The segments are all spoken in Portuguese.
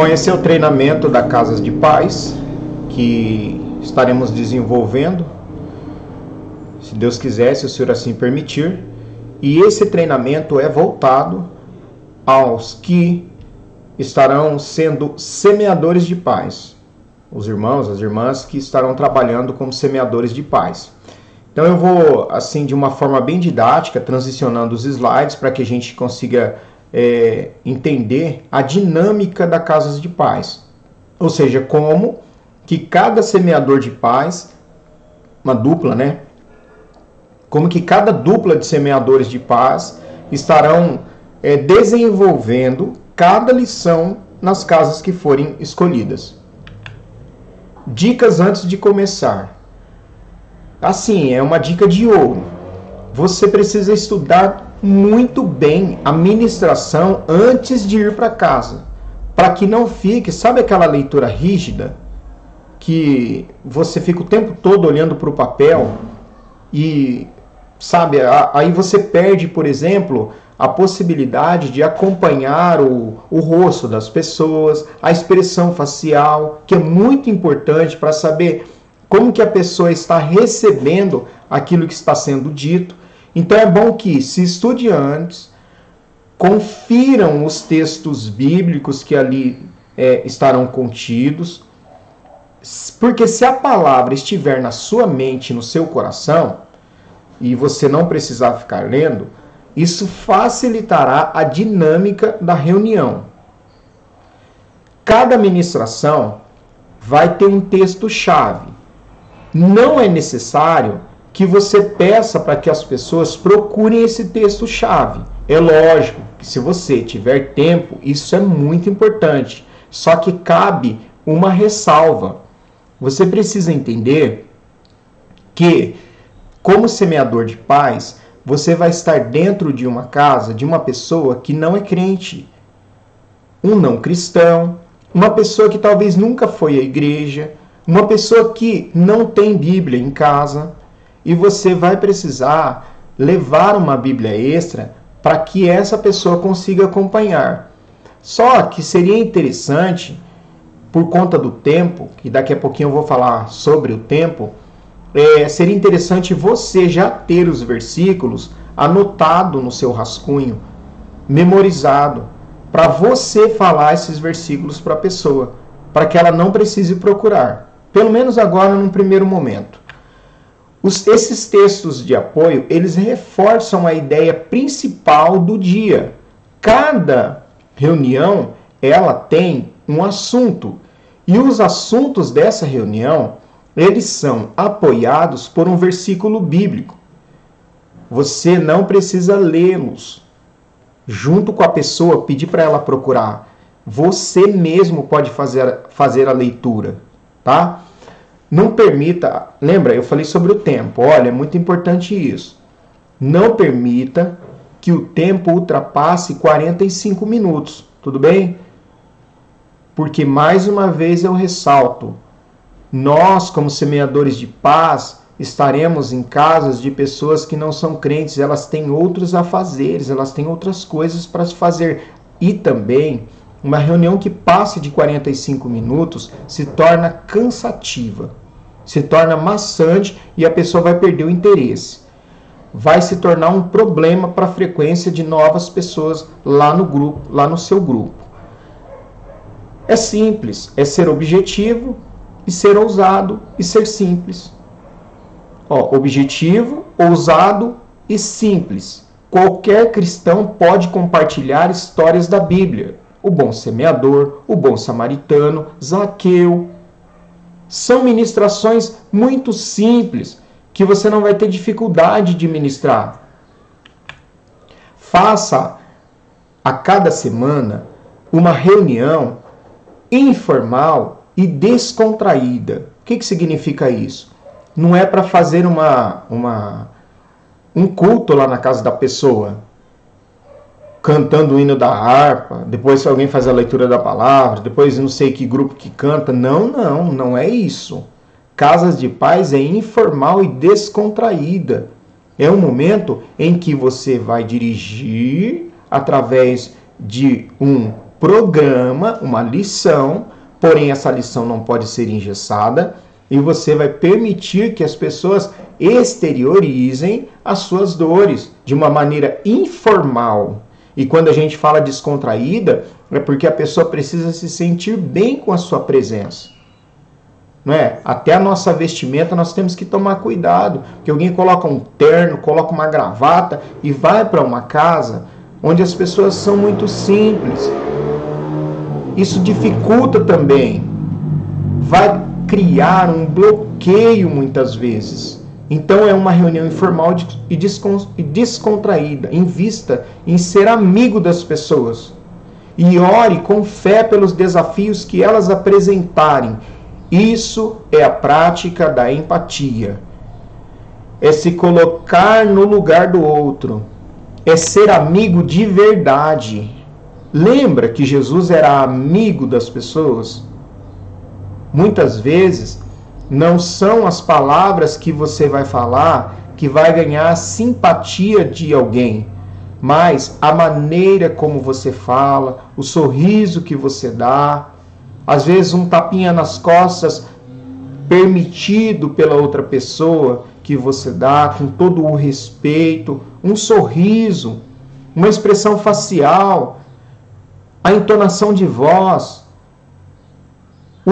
É o treinamento da Casas de Paz que estaremos desenvolvendo, se Deus quiser, se o Senhor assim permitir. E esse treinamento é voltado aos que estarão sendo semeadores de paz, os irmãos, as irmãs que estarão trabalhando como semeadores de paz. Então eu vou, assim, de uma forma bem didática, transicionando os slides para que a gente consiga é, entender a dinâmica da Casas de Paz. Ou seja, como que cada semeador de paz, uma dupla, né? Como que cada dupla de semeadores de paz estarão é, desenvolvendo cada lição nas casas que forem escolhidas. Dicas antes de começar. Assim, é uma dica de ouro. Você precisa estudar muito bem a ministração antes de ir para casa, para que não fique, sabe aquela leitura rígida que você fica o tempo todo olhando para o papel e sabe, aí você perde, por exemplo, a possibilidade de acompanhar o, o rosto das pessoas, a expressão facial, que é muito importante para saber como que a pessoa está recebendo aquilo que está sendo dito. Então é bom que se estude antes, confiram os textos bíblicos que ali é, estarão contidos, porque se a palavra estiver na sua mente, no seu coração, e você não precisar ficar lendo, isso facilitará a dinâmica da reunião. Cada ministração vai ter um texto-chave não é necessário que você peça para que as pessoas procurem esse texto-chave. É lógico que se você tiver tempo, isso é muito importante. Só que cabe uma ressalva. Você precisa entender que, como semeador de paz, você vai estar dentro de uma casa de uma pessoa que não é crente, um não cristão, uma pessoa que talvez nunca foi à igreja, uma pessoa que não tem Bíblia em casa e você vai precisar levar uma Bíblia extra para que essa pessoa consiga acompanhar. Só que seria interessante, por conta do tempo, que daqui a pouquinho eu vou falar sobre o tempo, é, seria interessante você já ter os versículos anotado no seu rascunho, memorizado, para você falar esses versículos para a pessoa, para que ela não precise procurar. Pelo menos agora num primeiro momento. Os, esses textos de apoio, eles reforçam a ideia principal do dia. Cada reunião, ela tem um assunto. E os assuntos dessa reunião, eles são apoiados por um versículo bíblico. Você não precisa lê-los junto com a pessoa, pedir para ela procurar. Você mesmo pode fazer, fazer a leitura tá? Não permita, lembra, eu falei sobre o tempo. Olha, é muito importante isso. Não permita que o tempo ultrapasse 45 minutos, tudo bem? Porque mais uma vez eu ressalto, nós como semeadores de paz estaremos em casas de pessoas que não são crentes, elas têm outros afazeres, elas têm outras coisas para se fazer. E também uma reunião que passe de 45 minutos se torna cansativa, se torna maçante e a pessoa vai perder o interesse. Vai se tornar um problema para a frequência de novas pessoas lá no grupo, lá no seu grupo. É simples, é ser objetivo e ser ousado e ser simples. Ó, objetivo, ousado e simples. Qualquer cristão pode compartilhar histórias da Bíblia o bom semeador, o bom samaritano, Zaqueu. São ministrações muito simples que você não vai ter dificuldade de ministrar. Faça a cada semana uma reunião informal e descontraída. O que, que significa isso? Não é para fazer uma, uma, um culto lá na casa da pessoa cantando o hino da harpa, depois alguém faz a leitura da palavra, depois não sei que grupo que canta. Não, não, não é isso. Casas de paz é informal e descontraída. É um momento em que você vai dirigir através de um programa, uma lição, porém essa lição não pode ser engessada e você vai permitir que as pessoas exteriorizem as suas dores de uma maneira informal. E quando a gente fala descontraída, é porque a pessoa precisa se sentir bem com a sua presença. Não é? Até a nossa vestimenta nós temos que tomar cuidado, porque alguém coloca um terno, coloca uma gravata e vai para uma casa onde as pessoas são muito simples. Isso dificulta também. Vai criar um bloqueio muitas vezes. Então é uma reunião informal e descontraída, em vista em ser amigo das pessoas. E ore com fé pelos desafios que elas apresentarem. Isso é a prática da empatia. É se colocar no lugar do outro. É ser amigo de verdade. Lembra que Jesus era amigo das pessoas? Muitas vezes não são as palavras que você vai falar que vai ganhar a simpatia de alguém, mas a maneira como você fala, o sorriso que você dá, às vezes um tapinha nas costas permitido pela outra pessoa que você dá com todo o respeito, um sorriso, uma expressão facial, a entonação de voz,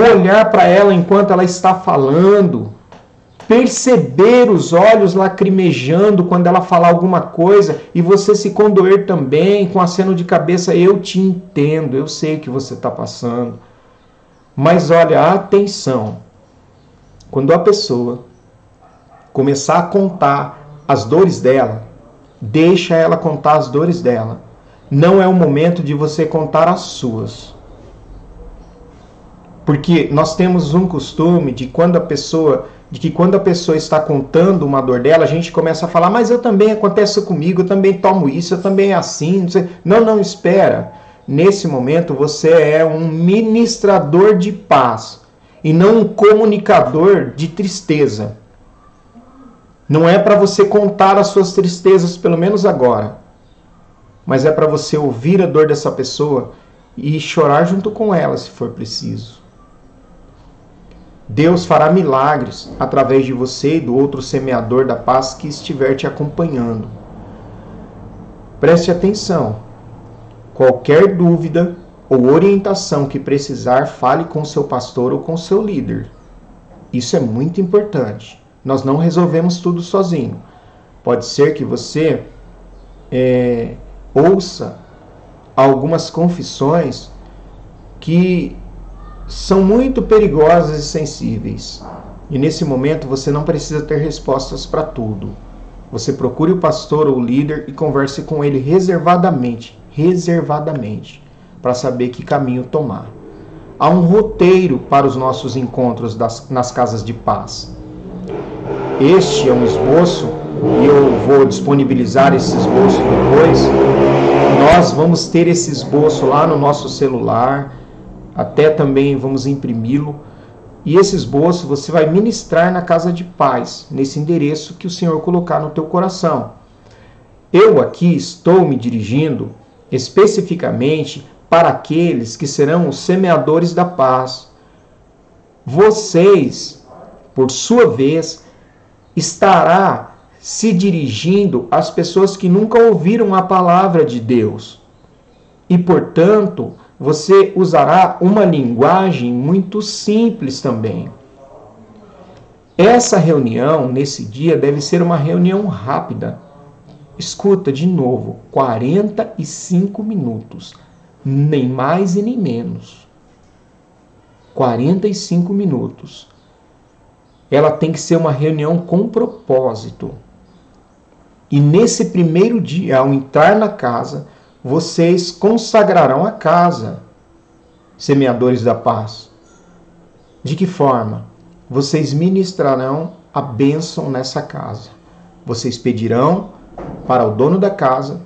olhar para ela enquanto ela está falando, perceber os olhos lacrimejando quando ela falar alguma coisa e você se condoer também com aceno de cabeça, eu te entendo, eu sei que você está passando. Mas olha, atenção, quando a pessoa começar a contar as dores dela, deixa ela contar as dores dela. Não é o momento de você contar as suas. Porque nós temos um costume de quando a pessoa, de que quando a pessoa está contando uma dor dela, a gente começa a falar, mas eu também acontece comigo, eu também tomo isso, eu também é assim. Não, não, espera. Nesse momento você é um ministrador de paz e não um comunicador de tristeza. Não é para você contar as suas tristezas, pelo menos agora, mas é para você ouvir a dor dessa pessoa e chorar junto com ela, se for preciso. Deus fará milagres através de você e do outro semeador da paz que estiver te acompanhando. Preste atenção. Qualquer dúvida ou orientação que precisar, fale com seu pastor ou com seu líder. Isso é muito importante. Nós não resolvemos tudo sozinho. Pode ser que você é, ouça algumas confissões que são muito perigosas e sensíveis. E nesse momento você não precisa ter respostas para tudo. Você procure o pastor ou o líder e converse com ele reservadamente, reservadamente, para saber que caminho tomar. Há um roteiro para os nossos encontros das, nas casas de paz. Este é um esboço e eu vou disponibilizar esse esboço depois. Nós vamos ter esse esboço lá no nosso celular até também vamos imprimi-lo. E esse esboço você vai ministrar na casa de paz, nesse endereço que o Senhor colocar no teu coração. Eu aqui estou me dirigindo especificamente para aqueles que serão os semeadores da paz. Vocês, por sua vez, estará se dirigindo às pessoas que nunca ouviram a palavra de Deus. E, portanto, você usará uma linguagem muito simples também. Essa reunião, nesse dia, deve ser uma reunião rápida. Escuta de novo: 45 minutos, nem mais e nem menos. 45 minutos. Ela tem que ser uma reunião com propósito. E nesse primeiro dia, ao entrar na casa, vocês consagrarão a casa, semeadores da paz. De que forma? Vocês ministrarão a bênção nessa casa. Vocês pedirão para o dono da casa.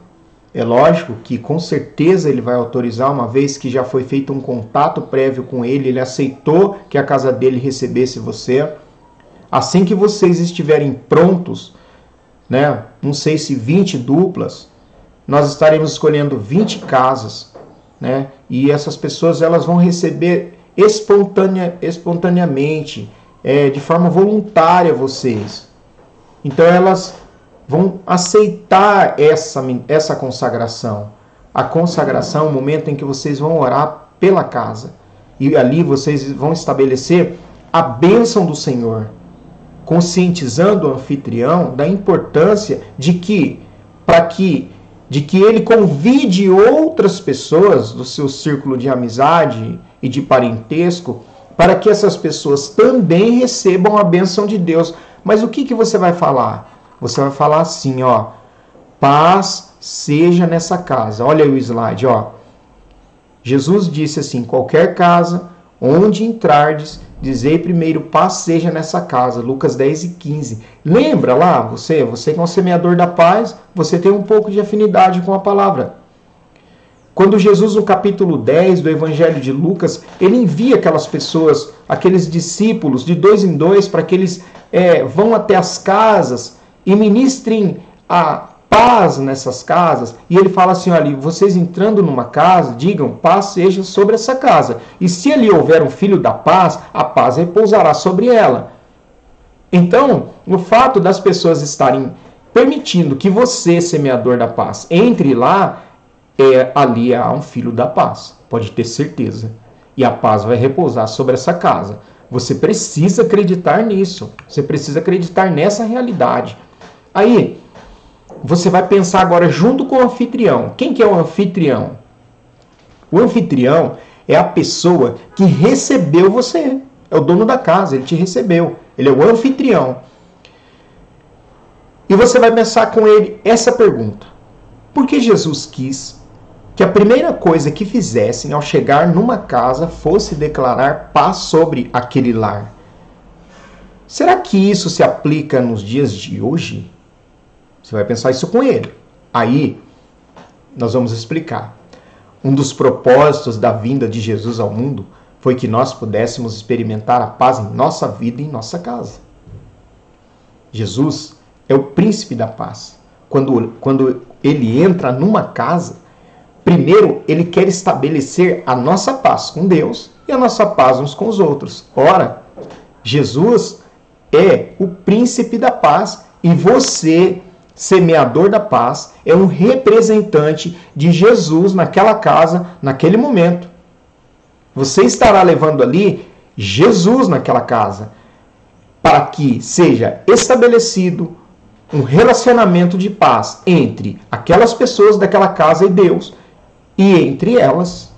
É lógico que com certeza ele vai autorizar, uma vez que já foi feito um contato prévio com ele, ele aceitou que a casa dele recebesse você. Assim que vocês estiverem prontos, né? Não sei se 20 duplas, nós estaremos escolhendo 20 casas né? E essas pessoas elas vão receber espontânea, espontaneamente, é, de forma voluntária vocês. Então elas vão aceitar essa, essa consagração. A consagração é o momento em que vocês vão orar pela casa. E ali vocês vão estabelecer a bênção do Senhor, conscientizando o anfitrião da importância de que, para que de que ele convide outras pessoas do seu círculo de amizade e de parentesco para que essas pessoas também recebam a bênção de Deus. Mas o que, que você vai falar? Você vai falar assim, ó, paz seja nessa casa. Olha aí o slide, ó. Jesus disse assim: qualquer casa onde entrardes, Dizei primeiro, paz seja nessa casa. Lucas 10 e 15. Lembra lá, você, você que é um semeador da paz, você tem um pouco de afinidade com a palavra. Quando Jesus, no capítulo 10 do Evangelho de Lucas, ele envia aquelas pessoas, aqueles discípulos, de dois em dois, para que eles é, vão até as casas e ministrem a paz nessas casas. E ele fala assim: olha, vocês entrando numa casa, digam, paz seja sobre essa casa. E se ali houver um filho da paz, a paz repousará sobre ela. Então, o fato das pessoas estarem permitindo que você, semeador da paz, entre lá, é ali há um filho da paz. Pode ter certeza. E a paz vai repousar sobre essa casa. Você precisa acreditar nisso. Você precisa acreditar nessa realidade. Aí, você vai pensar agora junto com o anfitrião. Quem que é o anfitrião? O anfitrião é a pessoa que recebeu você. É o dono da casa, ele te recebeu. Ele é o anfitrião. E você vai pensar com ele essa pergunta: Por que Jesus quis que a primeira coisa que fizessem ao chegar numa casa fosse declarar paz sobre aquele lar? Será que isso se aplica nos dias de hoje? Você vai pensar isso com ele. Aí, nós vamos explicar. Um dos propósitos da vinda de Jesus ao mundo foi que nós pudéssemos experimentar a paz em nossa vida e em nossa casa. Jesus é o príncipe da paz. Quando, quando ele entra numa casa, primeiro ele quer estabelecer a nossa paz com Deus e a nossa paz uns com os outros. Ora, Jesus é o príncipe da paz e você semeador da paz, é um representante de Jesus naquela casa, naquele momento. Você estará levando ali Jesus naquela casa, para que seja estabelecido um relacionamento de paz entre aquelas pessoas daquela casa e Deus, e entre elas.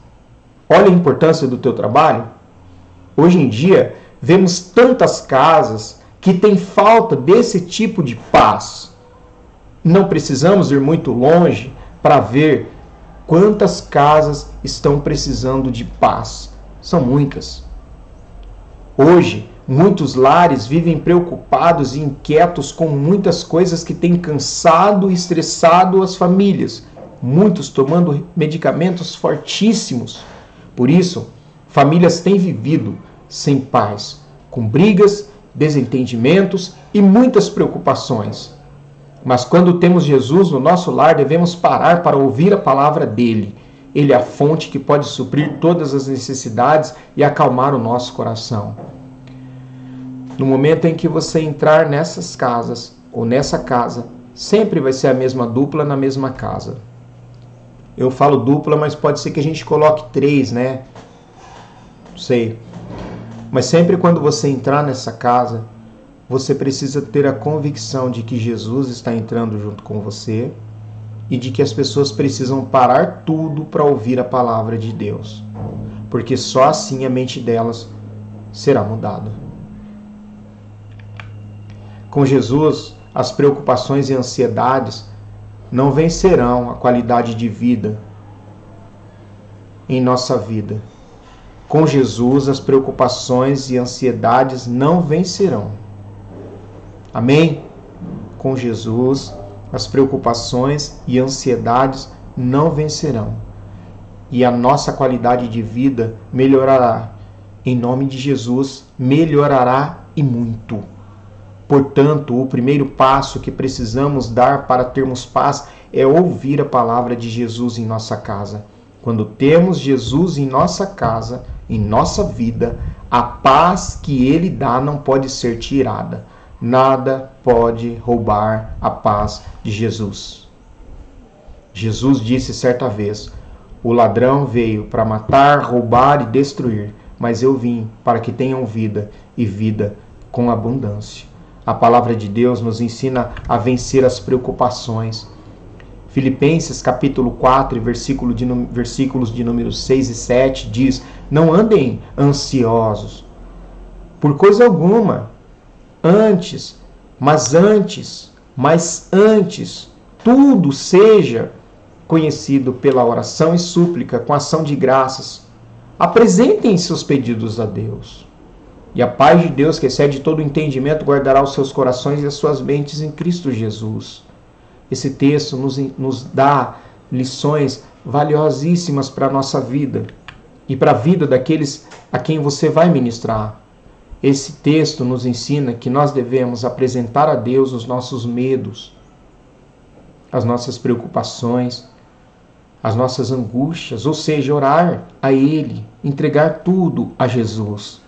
Olha a importância do teu trabalho. Hoje em dia, vemos tantas casas que têm falta desse tipo de paz não precisamos ir muito longe para ver quantas casas estão precisando de paz. São muitas. Hoje, muitos lares vivem preocupados e inquietos com muitas coisas que têm cansado e estressado as famílias, muitos tomando medicamentos fortíssimos. Por isso, famílias têm vivido sem paz, com brigas, desentendimentos e muitas preocupações. Mas quando temos Jesus no nosso lar, devemos parar para ouvir a palavra dele. Ele é a fonte que pode suprir todas as necessidades e acalmar o nosso coração. No momento em que você entrar nessas casas ou nessa casa, sempre vai ser a mesma dupla na mesma casa. Eu falo dupla, mas pode ser que a gente coloque três, né? Não sei. Mas sempre quando você entrar nessa casa, você precisa ter a convicção de que Jesus está entrando junto com você e de que as pessoas precisam parar tudo para ouvir a palavra de Deus, porque só assim a mente delas será mudada. Com Jesus, as preocupações e ansiedades não vencerão a qualidade de vida em nossa vida. Com Jesus, as preocupações e ansiedades não vencerão. Amém? Com Jesus, as preocupações e ansiedades não vencerão e a nossa qualidade de vida melhorará. Em nome de Jesus, melhorará e muito. Portanto, o primeiro passo que precisamos dar para termos paz é ouvir a palavra de Jesus em nossa casa. Quando temos Jesus em nossa casa, em nossa vida, a paz que ele dá não pode ser tirada. Nada pode roubar a paz de Jesus. Jesus disse certa vez: O ladrão veio para matar, roubar e destruir, mas eu vim para que tenham vida e vida com abundância. A palavra de Deus nos ensina a vencer as preocupações. Filipenses capítulo 4, versículo de, versículos de números 6 e 7 diz: não andem ansiosos por coisa alguma. Antes, mas antes, mas antes, tudo seja conhecido pela oração e súplica com ação de graças. Apresentem seus pedidos a Deus. E a paz de Deus, que excede todo entendimento, guardará os seus corações e as suas mentes em Cristo Jesus. Esse texto nos, nos dá lições valiosíssimas para a nossa vida e para a vida daqueles a quem você vai ministrar. Esse texto nos ensina que nós devemos apresentar a Deus os nossos medos, as nossas preocupações, as nossas angústias, ou seja, orar a Ele, entregar tudo a Jesus.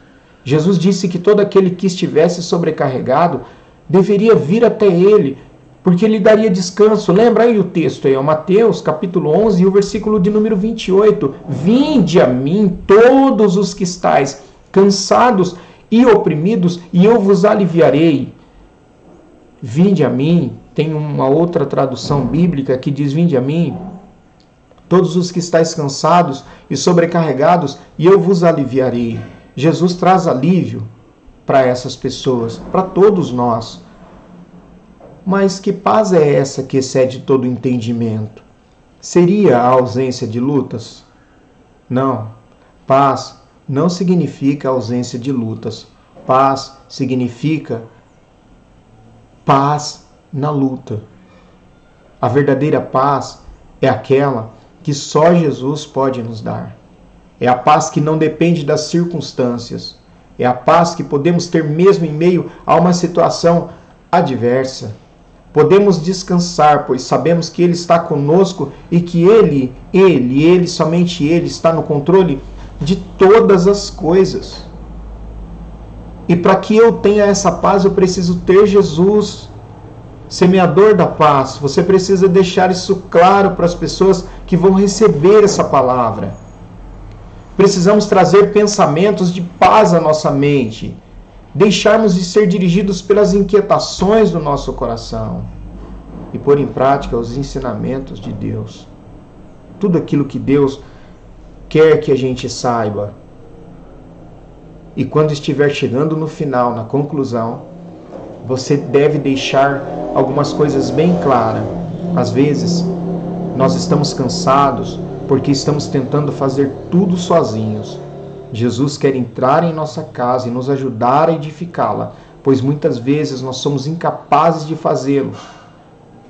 Jesus disse que todo aquele que estivesse sobrecarregado deveria vir até Ele porque ele daria descanso. Lembra aí o texto aí, ó, Mateus capítulo 11 e o versículo de número 28. Vinde a mim todos os que estáis cansados e oprimidos, e eu vos aliviarei. Vinde a mim, tem uma outra tradução bíblica que diz: Vinde a mim, todos os que estáis cansados e sobrecarregados, e eu vos aliviarei. Jesus traz alívio para essas pessoas, para todos nós. Mas que paz é essa que excede todo entendimento? Seria a ausência de lutas? Não. Paz não significa ausência de lutas. Paz significa paz na luta. A verdadeira paz é aquela que só Jesus pode nos dar. É a paz que não depende das circunstâncias. É a paz que podemos ter mesmo em meio a uma situação adversa. Podemos descansar, pois sabemos que Ele está conosco e que Ele, Ele, Ele, somente Ele está no controle de todas as coisas. E para que eu tenha essa paz, eu preciso ter Jesus, semeador da paz. Você precisa deixar isso claro para as pessoas que vão receber essa palavra. Precisamos trazer pensamentos de paz à nossa mente deixarmos de ser dirigidos pelas inquietações do nosso coração e pôr em prática os ensinamentos de Deus. Tudo aquilo que Deus quer que a gente saiba. E quando estiver chegando no final, na conclusão, você deve deixar algumas coisas bem claras. Às vezes, nós estamos cansados porque estamos tentando fazer tudo sozinhos Jesus quer entrar em nossa casa e nos ajudar a edificá-la, pois muitas vezes nós somos incapazes de fazê-lo,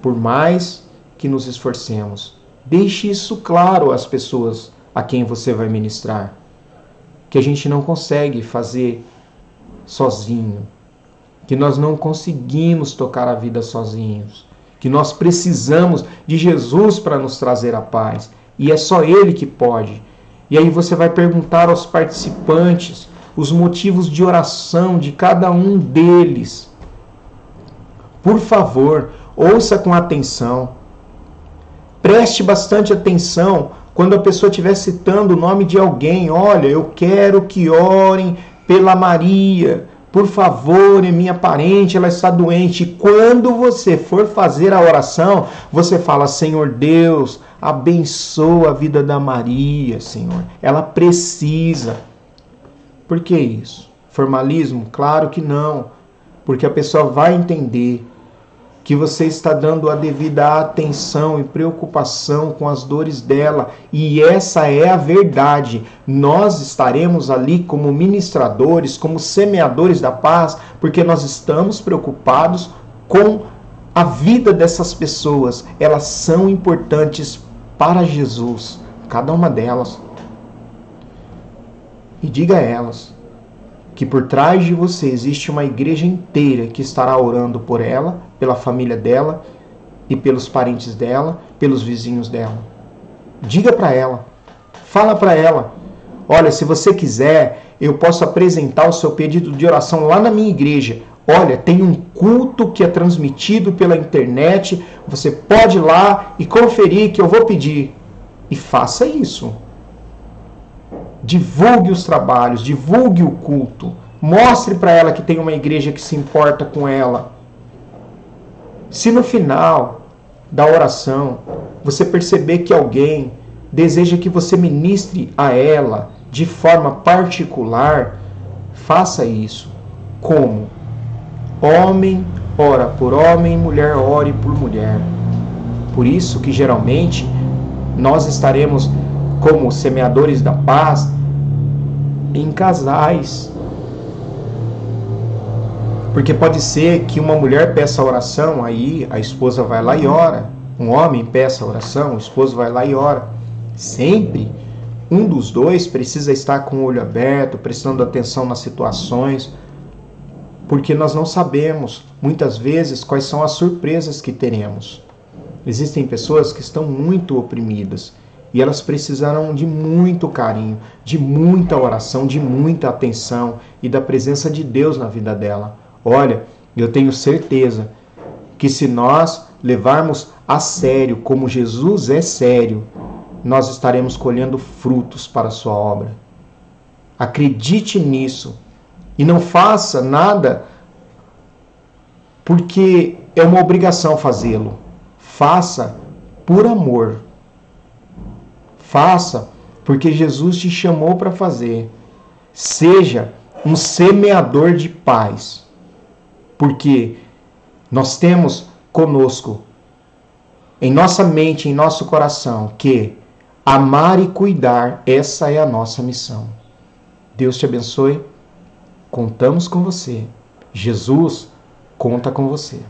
por mais que nos esforcemos. Deixe isso claro às pessoas a quem você vai ministrar, que a gente não consegue fazer sozinho, que nós não conseguimos tocar a vida sozinhos, que nós precisamos de Jesus para nos trazer a paz, e é só Ele que pode. E aí você vai perguntar aos participantes os motivos de oração de cada um deles. Por favor, ouça com atenção. Preste bastante atenção quando a pessoa estiver citando o nome de alguém. Olha, eu quero que orem pela Maria. Por favor, é minha parente, ela está doente. quando você for fazer a oração, você fala: Senhor Deus, Abençoa a vida da Maria, Senhor. Ela precisa. Por que isso? Formalismo? Claro que não. Porque a pessoa vai entender que você está dando a devida atenção e preocupação com as dores dela, e essa é a verdade. Nós estaremos ali como ministradores, como semeadores da paz, porque nós estamos preocupados com a vida dessas pessoas. Elas são importantes para Jesus, cada uma delas. E diga a elas que por trás de você existe uma igreja inteira que estará orando por ela, pela família dela e pelos parentes dela, pelos vizinhos dela. Diga para ela Fala para ela: olha, se você quiser, eu posso apresentar o seu pedido de oração lá na minha igreja. Olha, tem um culto que é transmitido pela internet. Você pode ir lá e conferir que eu vou pedir. E faça isso. Divulgue os trabalhos, divulgue o culto. Mostre para ela que tem uma igreja que se importa com ela. Se no final da oração você perceber que alguém deseja que você ministre a ela de forma particular, faça isso. Como? Homem ora por homem, mulher ore por mulher. Por isso que geralmente nós estaremos como semeadores da paz em casais. Porque pode ser que uma mulher peça oração, aí a esposa vai lá e ora. Um homem peça oração, o esposo vai lá e ora. Sempre um dos dois precisa estar com o olho aberto, prestando atenção nas situações, porque nós não sabemos muitas vezes quais são as surpresas que teremos. Existem pessoas que estão muito oprimidas e elas precisarão de muito carinho, de muita oração, de muita atenção e da presença de Deus na vida dela. Olha, eu tenho certeza que se nós levarmos a sério como Jesus é sério, nós estaremos colhendo frutos para a sua obra. Acredite nisso e não faça nada porque é uma obrigação fazê-lo. Faça por amor. Faça porque Jesus te chamou para fazer. Seja um semeador de paz porque nós temos conosco, em nossa mente, em nosso coração, que amar e cuidar, essa é a nossa missão. Deus te abençoe. Contamos com você. Jesus conta com você.